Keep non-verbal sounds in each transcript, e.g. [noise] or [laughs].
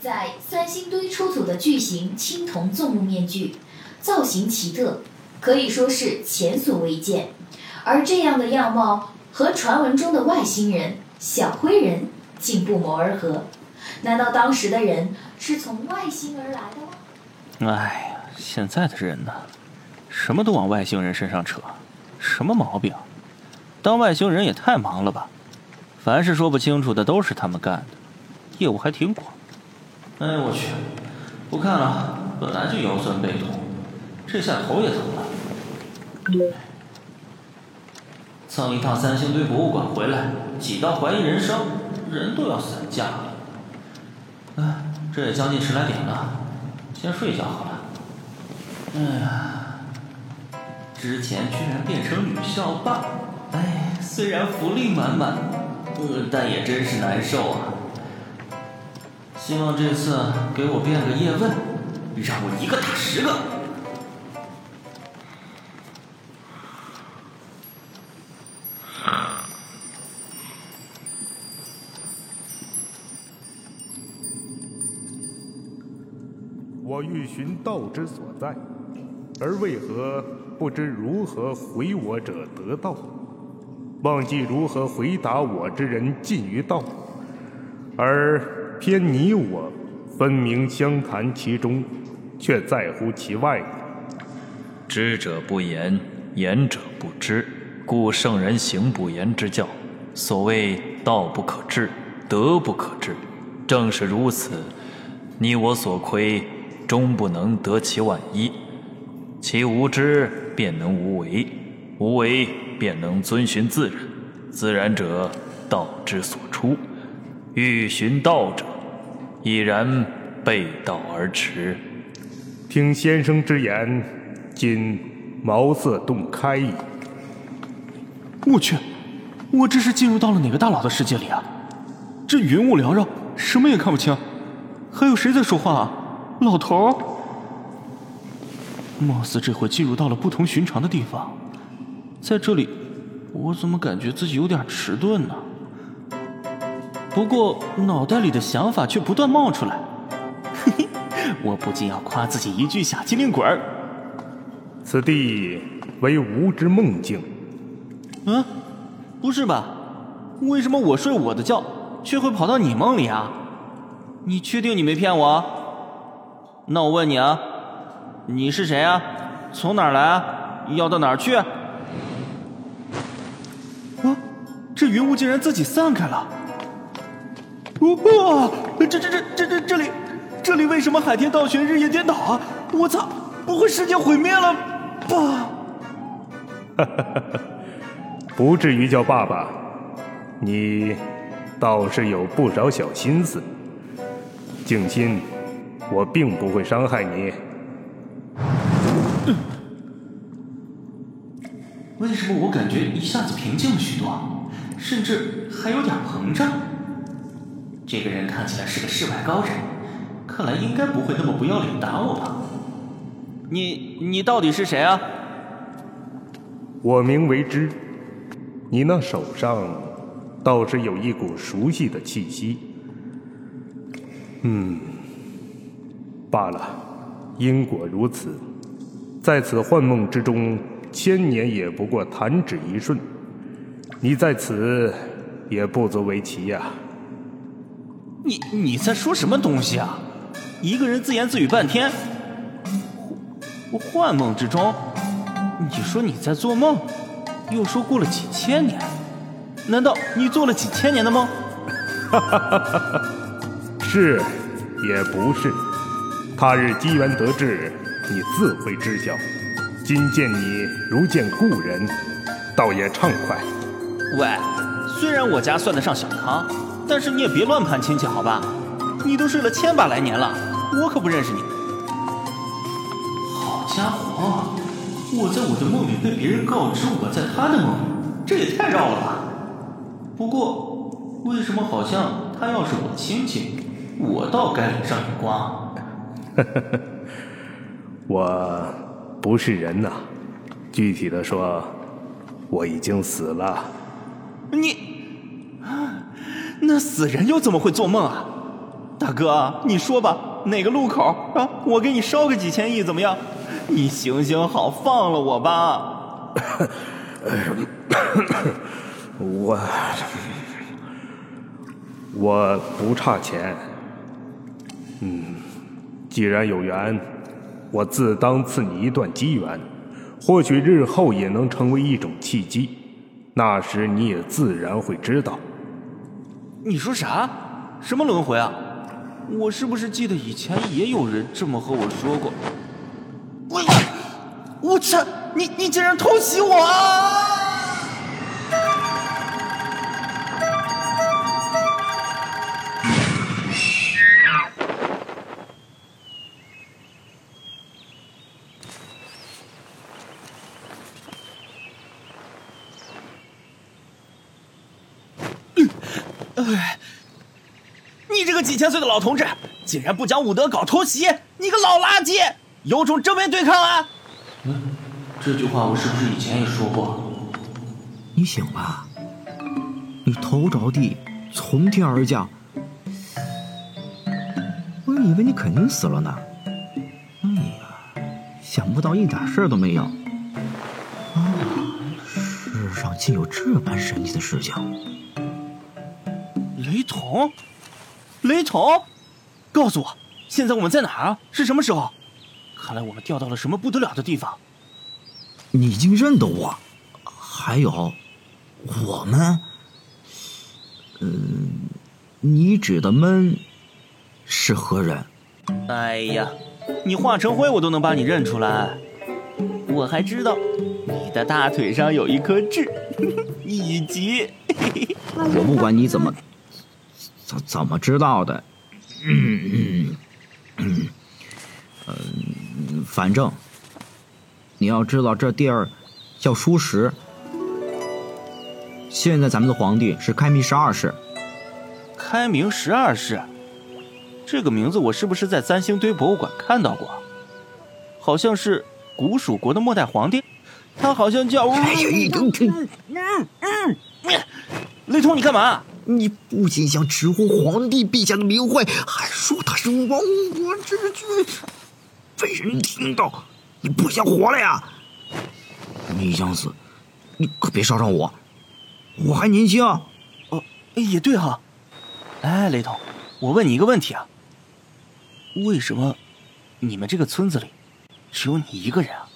在三星堆出土的巨型青铜纵目面具，造型奇特，可以说是前所未见。而这样的样貌和传闻中的外星人小灰人竟不谋而合。难道当时的人是从外星而来的吗？哎呀，现在的人呢，什么都往外星人身上扯，什么毛病？当外星人也太忙了吧！凡是说不清楚的都是他们干的，业务还挺广。哎我去，不看了，本来就腰酸背痛，这下头也疼了。蹭一趟三星堆博物馆回来，挤到怀疑人生，人都要散架了。哎，这也将近十来点了，先睡一觉好了。哎呀，之前居然变成女校霸，哎，虽然福利满满，但也真是难受啊。希望这次给我变个叶问，让我一个打十个。我欲寻道之所在，而为何不知如何回我者得道？忘记如何回答我之人尽于道，而。偏你我分明相谈其中，却在乎其外。知者不言，言者不知，故圣人行不言之教。所谓道不可治，德不可治，正是如此。你我所亏，终不能得其万一。其无知，便能无为；无为，便能遵循自然。自然者，道之所出。欲寻道者。已然背道而驰。听先生之言，今茅塞顿开矣。我去，我这是进入到了哪个大佬的世界里啊？这云雾缭绕，什么也看不清。还有谁在说话啊？老头儿？貌似这回进入到了不同寻常的地方。在这里，我怎么感觉自己有点迟钝呢？不过脑袋里的想法却不断冒出来，嘿嘿，我不禁要夸自己一句小机灵鬼儿。此地为吾之梦境。嗯，不是吧？为什么我睡我的觉，却会跑到你梦里啊？你确定你没骗我？那我问你啊，你是谁啊？从哪儿来啊？要到哪儿去？云雾竟然自己散开了。哇！这这这这这这里，这里为什么海天倒悬，日夜颠倒啊？我操！不会世界毁灭了吧？哈哈哈！不至于叫爸爸，你倒是有不少小心思。静心，我并不会伤害你。为什么我感觉一下子平静了许多，甚至还有点膨胀？这个人看起来是个世外高人，看来应该不会那么不要脸打我吧？你你到底是谁啊？我名为之。你那手上倒是有一股熟悉的气息。嗯，罢了，因果如此，在此幻梦之中，千年也不过弹指一瞬。你在此也不足为奇呀。你你在说什么东西啊？一个人自言自语半天。幻梦之中，你说你在做梦，又说过了几千年，难道你做了几千年的梦？哈哈哈哈哈！是，也不是。他日机缘得志，你自会知晓。今见你如见故人，倒也畅快。喂，虽然我家算得上小康。但是你也别乱攀亲戚，好吧？你都睡了千把来年了，我可不认识你。好家伙，我在我的梦里被别人告知我在他的梦里，这也太绕了吧！不过，为什么好像他要是我亲戚，我倒该脸上有光？呵呵呵，我不是人呐，具体的说，我已经死了。你。那死人又怎么会做梦啊？大哥，你说吧，哪个路口啊？我给你烧个几千亿怎么样？你行行好，放了我吧。我我不差钱。嗯，既然有缘，我自当赐你一段机缘，或许日后也能成为一种契机。那时你也自然会知道。你说啥？什么轮回啊？我是不是记得以前也有人这么和我说过？我我操！你你竟然偷袭我！你这个几千岁的老同志，竟然不讲武德搞偷袭！你个老垃圾，有种正面对抗啊！嗯，这句话我是不是以前也说过？你醒吧，你头着地从天而降，我以为你肯定死了呢。哎呀，想不到一点事儿都没有。啊，世上竟有这般神奇的事情！雷同，雷同，告诉我，现在我们在哪儿啊？是什么时候？看来我们掉到了什么不得了的地方。你已经认得我，还有，我们，嗯，你指的们是何人？哎呀，你化成灰我都能把你认出来。我还知道，你的大腿上有一颗痣，[laughs] 以及，我不管你怎么。怎怎么知道的？嗯嗯嗯，反正你要知道，这地儿叫书石。现在咱们的皇帝是开明十二世。开明十二世，这个名字我是不是在三星堆博物馆看到过？好像是古蜀国的末代皇帝，他好像叫……嗯嗯嗯，雷通，你干嘛？你不仅想直呼皇帝陛下的名讳，还说他是亡国之君，被人听到，你不想活了呀？你想死，你可别捎上我，我还年轻。哦，也对哈。哎，雷同，我问你一个问题啊，为什么你们这个村子里只有你一个人啊？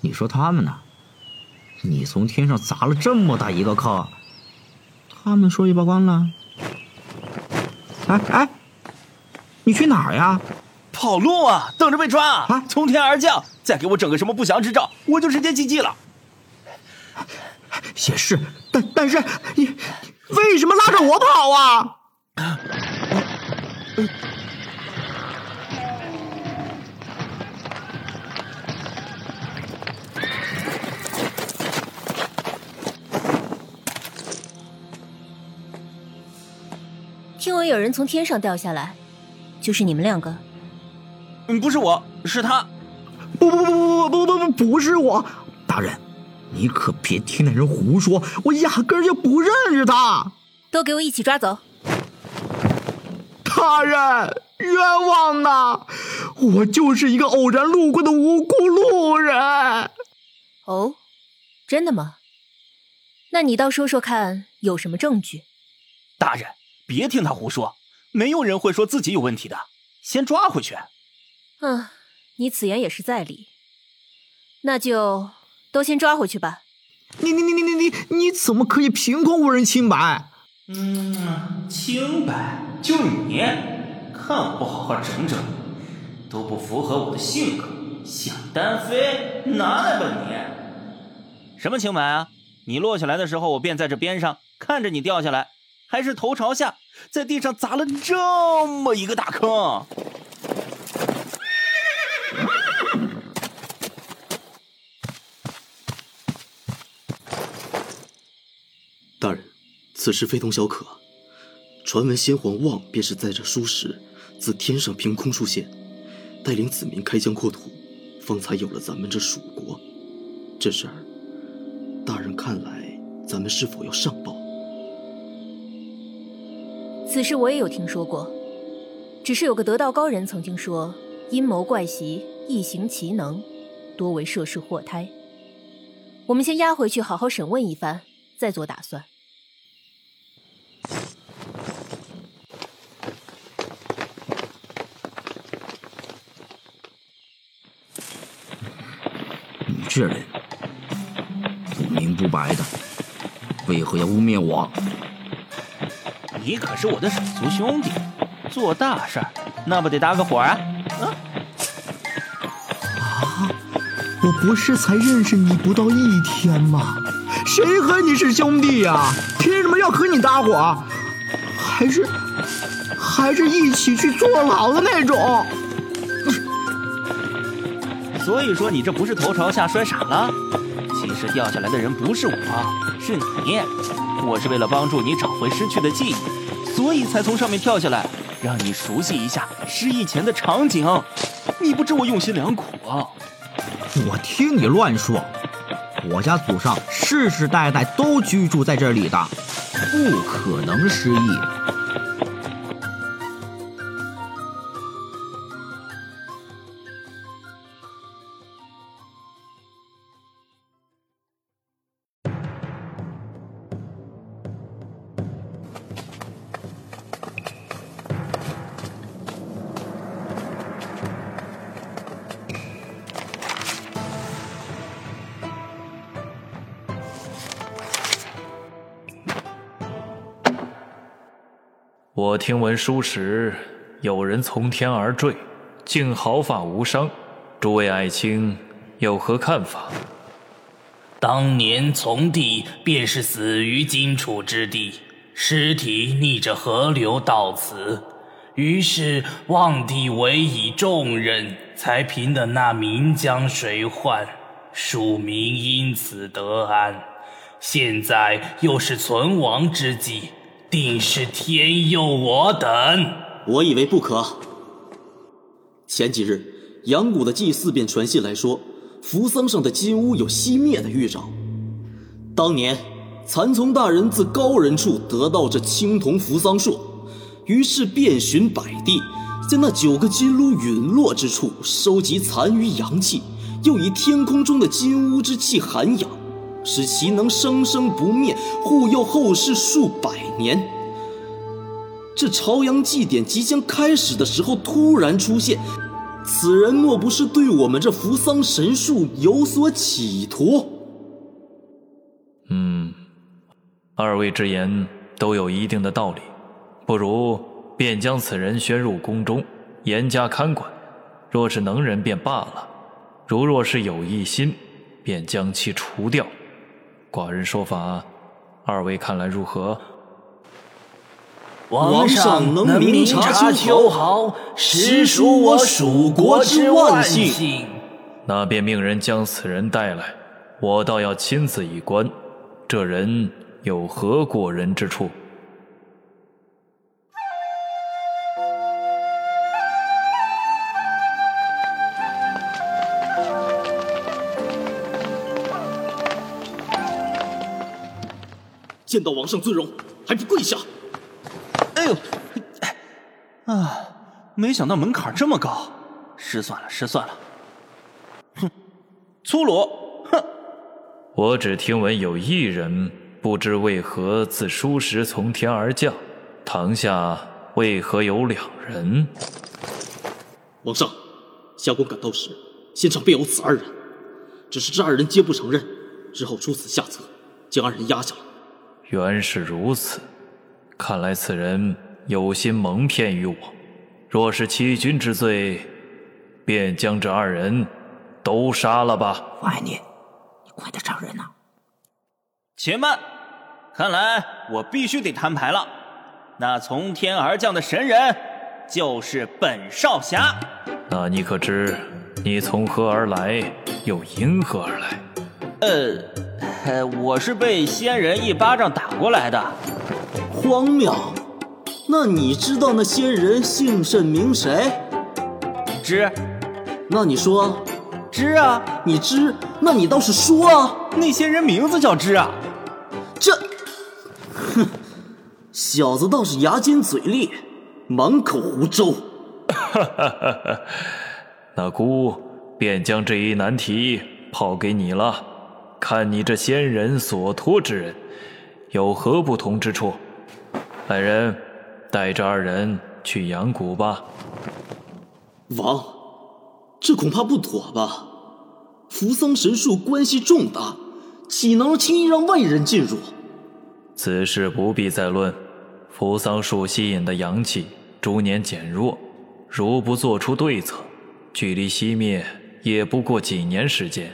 你说他们呢？你从天上砸了这么大一个坑。他们说一报关了。哎哎，你去哪儿呀？跑路啊！等着被抓啊！从天而降，再给我整个什么不祥之兆，我就直接 GG 了。也是，但但是你为什么拉着我跑啊？[laughs] 听闻有人从天上掉下来，就是你们两个？嗯，不是我，是他。不不不不不不不不不是我，大人，你可别听那人胡说，我压根就不认识他。都给我一起抓走！大人，冤枉呐！我就是一个偶然路过的无辜路人。哦，真的吗？那你倒说说看，有什么证据？大人。别听他胡说，没有人会说自己有问题的。先抓回去。嗯，你此言也是在理。那就都先抓回去吧。你你你你你你你怎么可以凭空无人清白？嗯，清白就你，看我不好好整整你，都不符合我的性格，想单飞，拿来吧你。什么清白啊？你落下来的时候，我便在这边上看着你掉下来。还是头朝下，在地上砸了这么一个大坑。大人，此事非同小可。传闻先皇望便是在这书时自天上凭空出现，带领子民开疆扩土，方才有了咱们这蜀国。这事儿，大人看来，咱们是否要上报？此事我也有听说过，只是有个得道高人曾经说，阴谋怪习，异行奇能，多为涉世祸胎。我们先押回去，好好审问一番，再做打算。你这人不明不白的，为何要污蔑我？你可是我的手足兄弟，做大事儿那不得搭个伙啊？啊！啊！我不是才认识你不到一天吗？谁和你是兄弟呀？凭什么要和你搭伙？还是还是一起去坐牢的那种？所以说你这不是头朝下摔傻了？其实掉下来的人不是我，是你。我是为了帮助你找回失去的记忆，所以才从上面跳下来，让你熟悉一下失忆前的场景。你不知我用心良苦啊！我听你乱说，我家祖上世世代代都居住在这里的，不可能失忆。我听闻书时有人从天而坠，竟毫发无伤。诸位爱卿有何看法？当年从帝便是死于荆楚之地，尸体逆着河流到此，于是望帝委以重任，才平的那岷江水患，庶民因此得安。现在又是存亡之际。定是天佑我等。我以为不可。前几日，阳谷的祭祀便传信来说，扶桑上的金乌有熄灭的预兆。当年，蚕丛大人自高人处得到这青铜扶桑树，于是遍寻百地，在那九个金炉陨落之处收集残余阳气，又以天空中的金乌之气涵养。使其能生生不灭，护佑后世数百年。这朝阳祭典即将开始的时候，突然出现，此人莫不是对我们这扶桑神树有所企图？嗯，二位之言都有一定的道理，不如便将此人宣入宫中，严加看管。若是能人便罢了，如若是有异心，便将其除掉。寡人说法，二位看来如何？王上能明察秋毫，实属我蜀国之万幸。那便命人将此人带来，我倒要亲自一观，这人有何过人之处？见到王上尊容，还不跪下！哎呦，啊！没想到门槛这么高，失算了，失算了。哼，粗鲁！哼！我只听闻有一人，不知为何自书时从天而降，堂下为何有两人？王上，下官赶到时，现场便有此二人，只是这二人皆不承认，之后出此下策，将二人压下了。原是如此，看来此人有心蒙骗于我。若是欺君之罪，便将这二人都杀了吧。我爱你，你快点找人呐！且慢，看来我必须得摊牌了。那从天而降的神人，就是本少侠。那你可知你从何而来，又因何而来？我是被仙人一巴掌打过来的，荒谬！那你知道那仙人姓甚名谁？知。那你说？知啊。你知？那你倒是说啊！那仙人名字叫知啊。这，哼，小子倒是牙尖嘴利，满口胡诌。哈哈哈哈！那姑便将这一难题抛给你了，看你这仙人所托之人有何不同之处。来人，带着二人去阳谷吧。王，这恐怕不妥吧？扶桑神树关系重大，岂能轻易让外人进入？此事不必再论。扶桑树吸引的阳气逐年减弱，如不做出对策，距离熄灭也不过几年时间。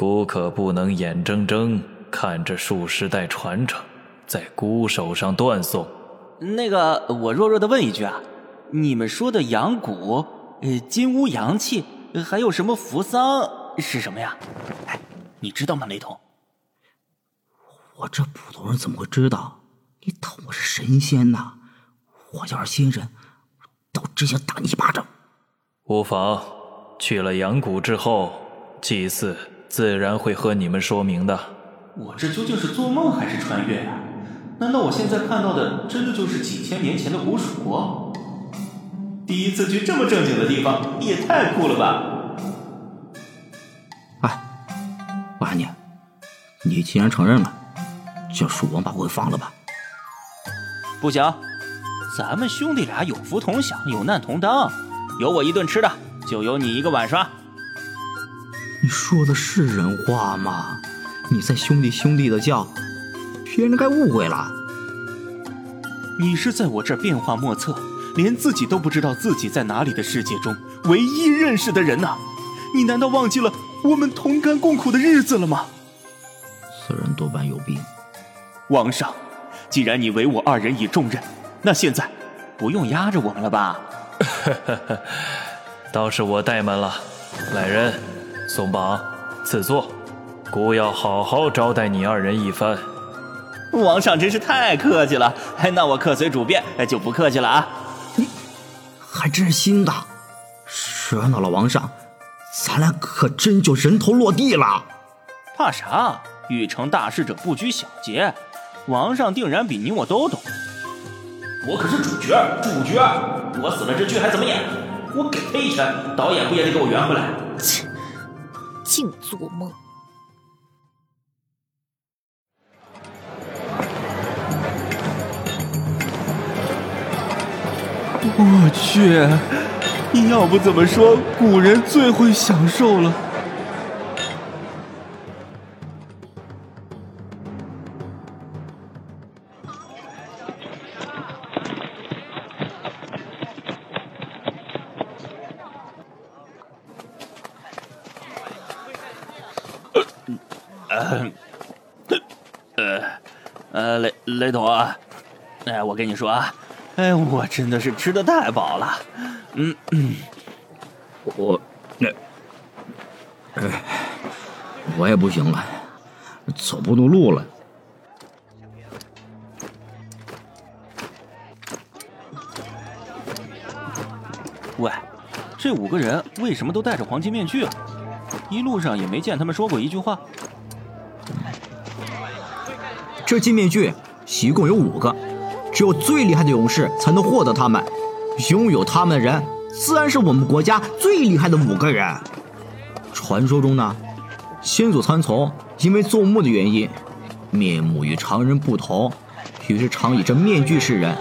孤可不能眼睁睁看着数十代传承在孤手上断送。那个，我弱弱的问一句啊，你们说的阳谷，呃，金乌阳气，还有什么扶桑是什么呀？哎，你知道吗，雷同？我这普通人怎么会知道？你当我是神仙呐？我要是仙人，倒真想打你一巴掌。无妨，去了阳谷之后，祭祀自然会和你们说明的。我这究竟是做梦还是穿越啊？难道我现在看到的真的就是几千年前的古蜀国？第一次去这么正经的地方，也太酷了吧！哎，我喊你，你既然承认了，叫蜀王把我给放了吧。不行，咱们兄弟俩有福同享，有难同当。有我一顿吃的，就有你一个晚上。你说的是人话吗？你在兄弟兄弟的叫，别人该误会了。你是在我这儿变化莫测，连自己都不知道自己在哪里的世界中唯一认识的人呐！你难道忘记了我们同甘共苦的日子了吗？此人多半有病。王上。既然你唯我二人以重任，那现在不用压着我们了吧？[laughs] [laughs] 倒是我怠慢了。来人，松绑，赐座。姑要好好招待你二人一番。王上真是太客气了，那我客随主便，就不客气了啊。你还真是心大，惹恼了王上，咱俩可真就人头落地了。怕啥？欲成大事者不拘小节。王上定然比你我都懂，我可是主角，主角，我死了这剧还怎么演？我给他一拳，导演不也得给我圆回来？切，净做梦！我去，你要不怎么说古人最会享受了？雷总啊，哎，我跟你说啊，哎，我真的是吃的太饱了，嗯嗯，我那，哎，我也不行了，走不动路了。喂，这五个人为什么都戴着黄金面具啊？一路上也没见他们说过一句话。这金面具。一共有五个，只有最厉害的勇士才能获得他们。拥有他们的人，自然是我们国家最厉害的五个人。传说中呢，先祖参从因为做梦的原因，面目与常人不同，于是常以这面具示人。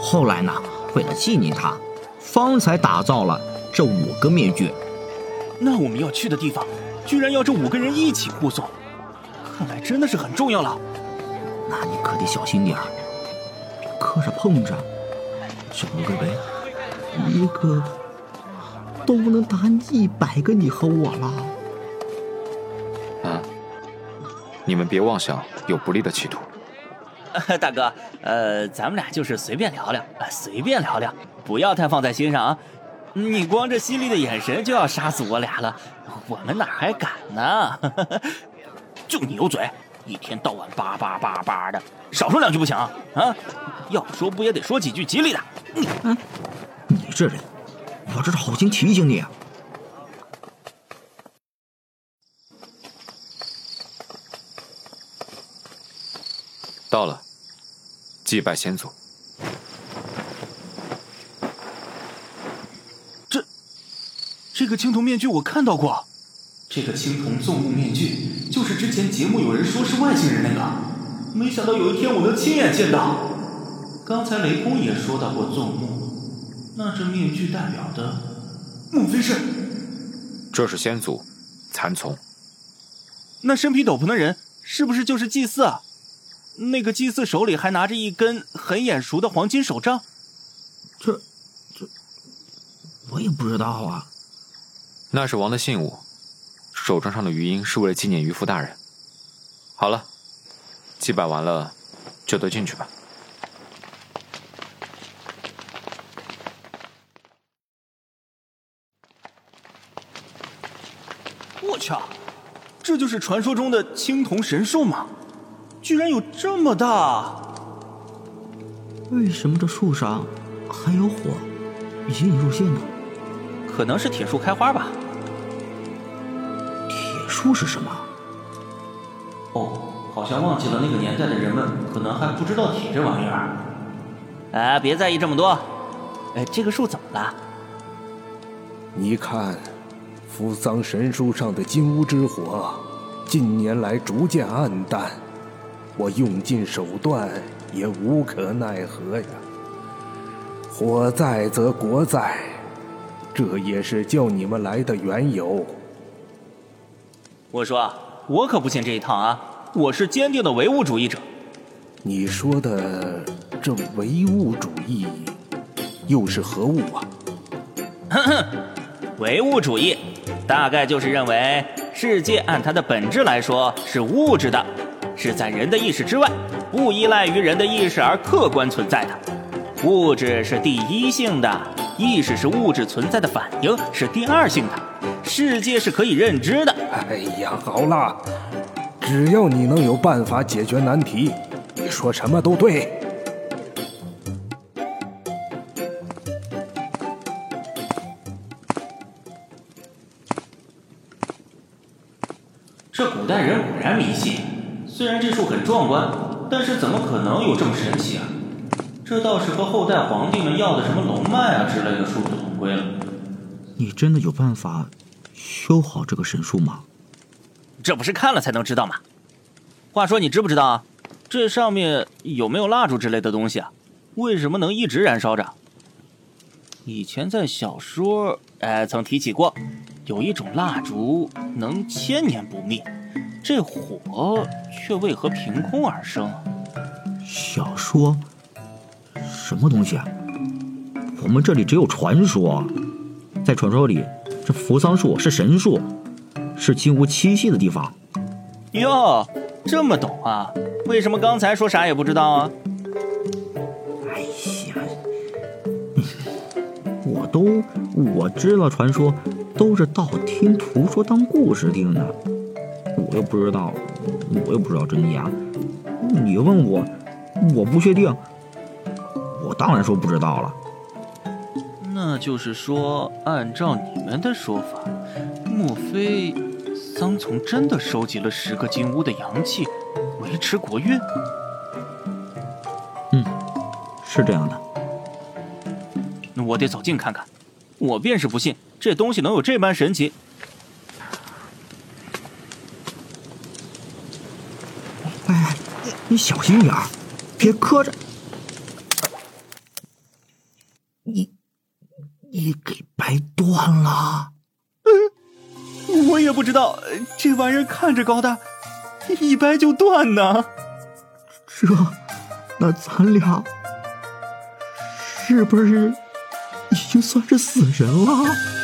后来呢，为了纪念他，方才打造了这五个面具。那我们要去的地方，居然要这五个人一起护送，看来真的是很重要了。那你可得小心点儿，磕着碰着，这五个人一个都不能打一百个你和我了。啊！你们别妄想有不利的企图。[laughs] 大哥，呃，咱们俩就是随便聊聊，随便聊聊，不要太放在心上啊！你光这犀利的眼神就要杀死我俩了，我们哪还敢呢？[laughs] 就你有嘴！一天到晚叭叭叭叭的，少说两句不行啊！啊，要说不也得说几句吉利的。嗯，你这人，我这是好心提醒你啊。到了，祭拜先祖。这，这个青铜面具我看到过。这个青铜纵目面具，就是之前节目有人说是外星人那个。没想到有一天我能亲眼见到。刚才雷公也说到过纵目，那这面具代表的，莫非是？这是先祖，蚕丛。那身披斗篷的人是不是就是祭祀啊？那个祭祀手里还拿着一根很眼熟的黄金手杖。这，这，我也不知道啊。那是王的信物，手杖上的余音是为了纪念渔夫大人。好了，祭拜完了，就都进去吧。我去，这就是传说中的青铜神树吗？居然有这么大！为什么这树上还有火，隐隐入现呢？可能是铁树开花吧。铁树是什么？哦，好像忘记了那个年代的人们可能还不知道铁这玩意儿。哎，别在意这么多。哎，这个树怎么了？你看。扶桑神树上的金乌之火，近年来逐渐暗淡，我用尽手段也无可奈何呀。火在则国在，这也是叫你们来的缘由。我说，我可不信这一套啊！我是坚定的唯物主义者。你说的这唯物主义，又是何物啊？哼哼，唯物主义。大概就是认为世界按它的本质来说是物质的，是在人的意识之外，不依赖于人的意识而客观存在的。物质是第一性的，意识是物质存在的反应，是第二性的。世界是可以认知的。哎呀，好啦，只要你能有办法解决难题，你说什么都对。这古代人果然迷信，虽然这树很壮观，但是怎么可能有这么神奇啊？这倒是和后代皇帝们要的什么龙脉啊之类的殊途同归了。你真的有办法修好这个神树吗？这不是看了才能知道吗？话说，你知不知道啊？这上面有没有蜡烛之类的东西啊？为什么能一直燃烧着？以前在小说哎曾提起过。有一种蜡烛能千年不灭，这火却为何凭空而生？小说？什么东西啊？我们这里只有传说，在传说里，这扶桑树是神树，是金乌栖息的地方。哟，这么懂啊？为什么刚才说啥也不知道啊？哎呀，我都我知道传说。都是道听途说当故事听的，我又不知道，我又不知道真假。你问我，我不确定，我当然说不知道了。那就是说，按照你们的说法，莫非桑从真的收集了十个金乌的阳气，维持国运？嗯，是这样的。那我得走近看看，我便是不信。这东西能有这般神奇？哎，你小心点儿，别磕着。不知道，这玩意儿看着高大，一掰就断呢。这，那咱俩是不是已经算是死人了？